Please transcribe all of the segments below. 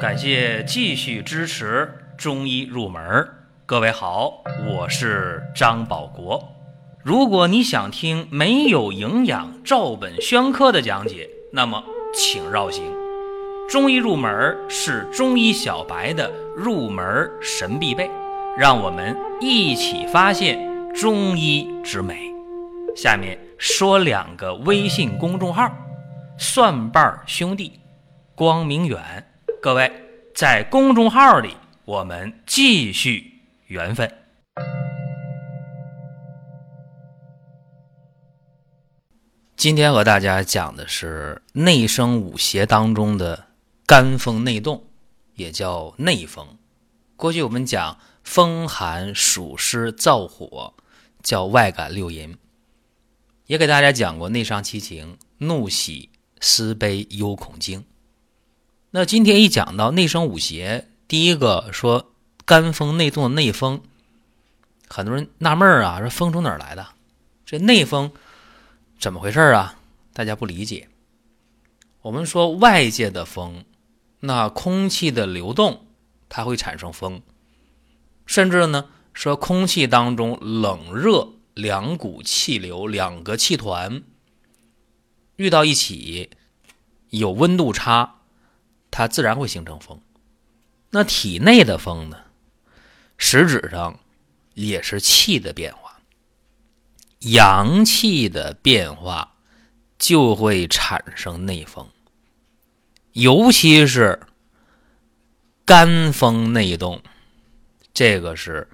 感谢继续支持中医入门。各位好，我是张保国。如果你想听没有营养、照本宣科的讲解，那么请绕行。中医入门是中医小白的入门神必备，让我们一起发现中医之美。下面说两个微信公众号：蒜瓣兄弟、光明远。各位在公众号里，我们继续。缘分。今天和大家讲的是内生五邪当中的肝风内动，也叫内风。过去我们讲风寒暑湿燥火，叫外感六淫。也给大家讲过内伤七情：怒、喜、思、悲、忧、恐、惊。那今天一讲到内生五邪，第一个说。肝风内动的内风，很多人纳闷啊，说风从哪儿来的？这内风怎么回事啊？大家不理解。我们说外界的风，那空气的流动它会产生风，甚至呢说空气当中冷热两股气流、两个气团遇到一起，有温度差，它自然会形成风。那体内的风呢？实质上也是气的变化，阳气的变化就会产生内风，尤其是肝风内动，这个是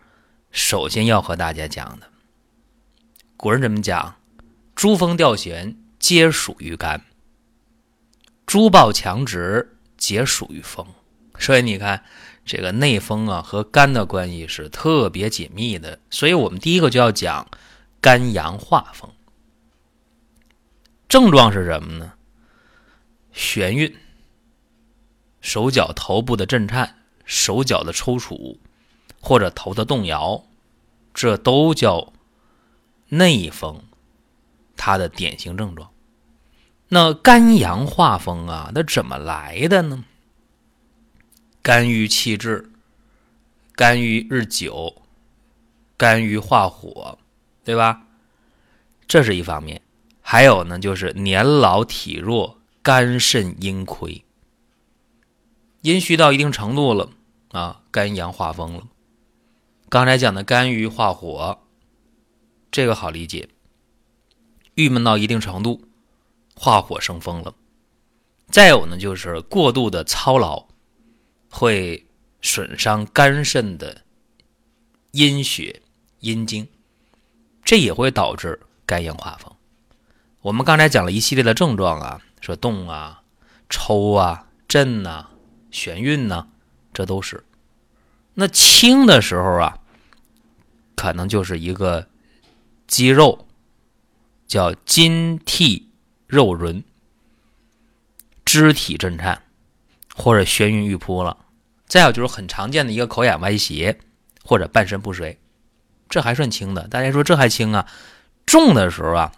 首先要和大家讲的。古人怎么讲？诸风调弦皆属于肝，诸暴强直皆属于风。所以你看。这个内风啊和肝的关系是特别紧密的，所以我们第一个就要讲肝阳化风。症状是什么呢？眩晕、手脚头部的震颤、手脚的抽搐或者头的动摇，这都叫内风，它的典型症状。那肝阳化风啊，那怎么来的呢？肝郁气滞，肝郁日久，肝郁化火，对吧？这是一方面。还有呢，就是年老体弱，肝肾阴亏，阴虚到一定程度了啊，肝阳化风了。刚才讲的肝郁化火，这个好理解。郁闷到一定程度，化火生风了。再有呢，就是过度的操劳。会损伤肝肾的阴血、阴经，这也会导致肝阳化风。我们刚才讲了一系列的症状啊，说动啊、抽啊、震呐、眩晕呐，这都是。那轻的时候啊，可能就是一个肌肉叫筋涕肉轮，肢体震颤或者眩晕欲扑了。再有就是很常见的一个口眼歪斜或者半身不遂，这还算轻的。大家说这还轻啊？重的时候啊，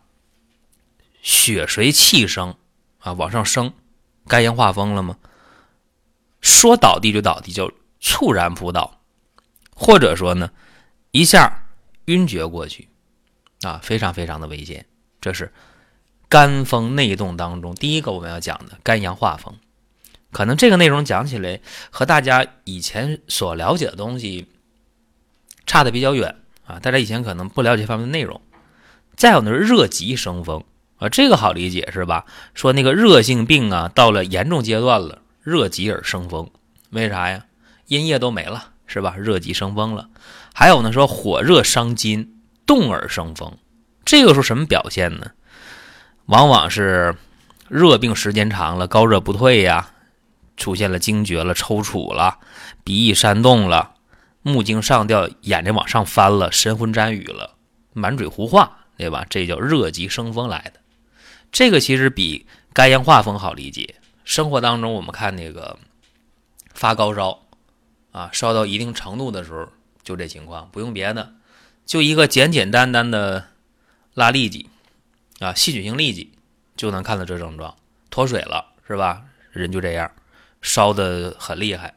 血随气升啊往上升，肝阳化风了吗？说倒地就倒地，叫猝然扑倒，或者说呢一下晕厥过去啊，非常非常的危险。这是肝风内动当中第一个我们要讲的肝阳化风。可能这个内容讲起来和大家以前所了解的东西差的比较远啊，大家以前可能不了解方面的内容。再有呢是热极生风啊，这个好理解是吧？说那个热性病啊，到了严重阶段了，热极而生风，为啥呀？阴液都没了是吧？热极生风了。还有呢说火热伤筋，动而生风，这个时候什么表现呢？往往是热病时间长了，高热不退呀。出现了惊厥了、抽搐了、鼻翼煽动了、目睛上吊、眼睛往上翻了、神魂沾雨了、满嘴胡话，对吧？这叫热极生风来的。这个其实比肝阳化风好理解。生活当中我们看那个发高烧啊，烧到一定程度的时候，就这情况，不用别的，就一个简简单单的拉痢疾啊，细菌性痢疾就能看到这症状，脱水了是吧？人就这样。烧的很厉害，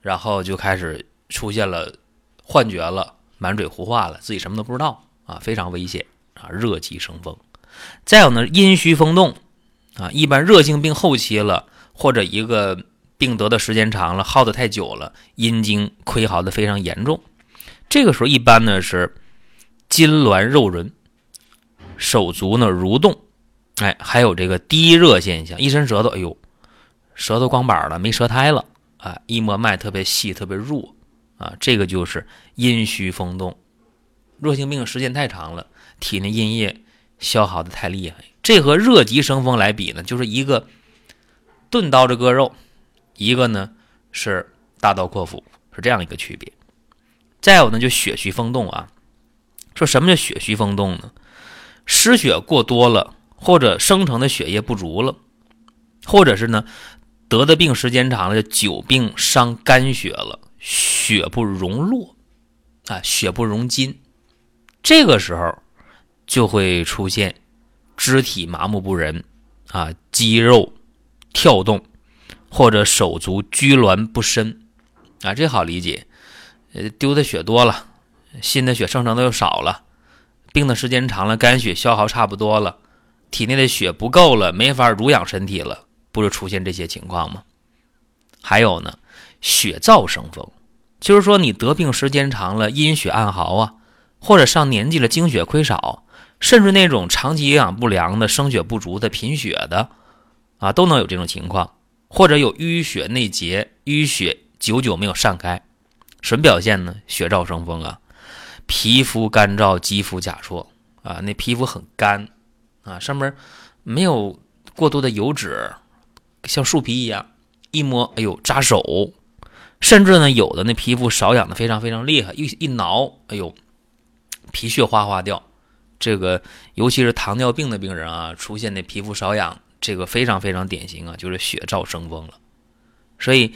然后就开始出现了幻觉了，满嘴胡话了，自己什么都不知道啊，非常危险啊，热极生风。再有呢，阴虚风动啊，一般热性病后期了，或者一个病得的时间长了，耗的太久了，阴经亏耗的非常严重，这个时候一般呢是筋挛肉润，手足呢蠕动，哎，还有这个低热现象，一伸舌头，哎呦，舌头光板了，没舌苔了啊，一摸脉特别细，特别弱啊，这个就是阴虚风动，热性病时间太长了，体内阴液。消耗的太厉害，这和热极生风来比呢，就是一个钝刀子割肉，一个呢是大刀阔斧，是这样一个区别。再有呢，就血虚风动啊，说什么叫血虚风动呢？失血过多了，或者生成的血液不足了，或者是呢得的病时间长了，久病伤肝血了，血不容络啊，血不容筋，这个时候。就会出现肢体麻木不仁啊，肌肉跳动，或者手足拘挛不伸啊，这好理解。呃，丢的血多了，新的血生成的又少了，病的时间长了，肝血消耗差不多了，体内的血不够了，没法濡养身体了，不就出现这些情况吗？还有呢，血燥生风，就是说你得病时间长了，阴血暗耗啊，或者上年纪了，精血亏少。甚至那种长期营养不良的、生血不足的、贫血的，啊，都能有这种情况，或者有淤血内结、淤血久久没有散开，什么表现呢？血燥生风啊，皮肤干燥、肌肤甲痤啊，那皮肤很干啊，上面没有过多的油脂，像树皮一样，一摸，哎呦，扎手。甚至呢，有的那皮肤瘙痒的非常非常厉害，一一挠，哎呦，皮屑哗哗掉。这个尤其是糖尿病的病人啊，出现的皮肤瘙痒，这个非常非常典型啊，就是血燥生风了。所以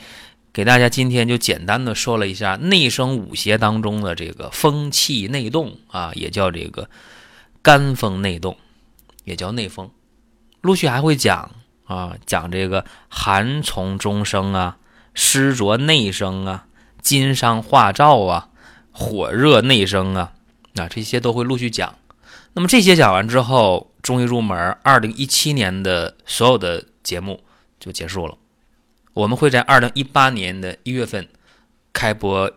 给大家今天就简单的说了一下内生五邪当中的这个风气内动啊，也叫这个肝风内动，也叫内风。陆续还会讲啊，讲这个寒从中生啊，湿浊内生啊，金伤化燥啊，火热内生啊，啊这些都会陆续讲。那么这些讲完之后，中医入门二零一七年的所有的节目就结束了。我们会在二零一八年的一月份开播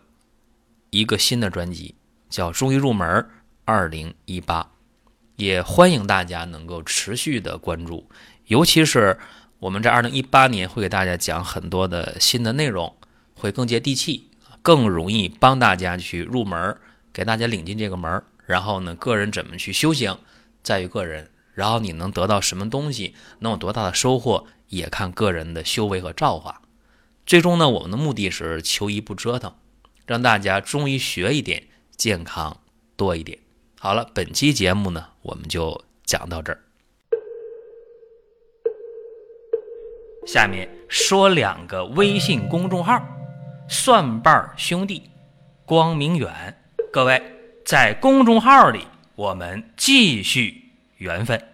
一个新的专辑，叫《中医入门二零一八》，也欢迎大家能够持续的关注。尤其是我们在二零一八年会给大家讲很多的新的内容，会更接地气，更容易帮大家去入门，给大家领进这个门。然后呢，个人怎么去修行，在于个人。然后你能得到什么东西，能有多大的收获，也看个人的修为和造化。最终呢，我们的目的是求医不折腾，让大家中医学一点，健康多一点。好了，本期节目呢，我们就讲到这儿。下面说两个微信公众号：蒜瓣兄弟、光明远。各位。在公众号里，我们继续缘分。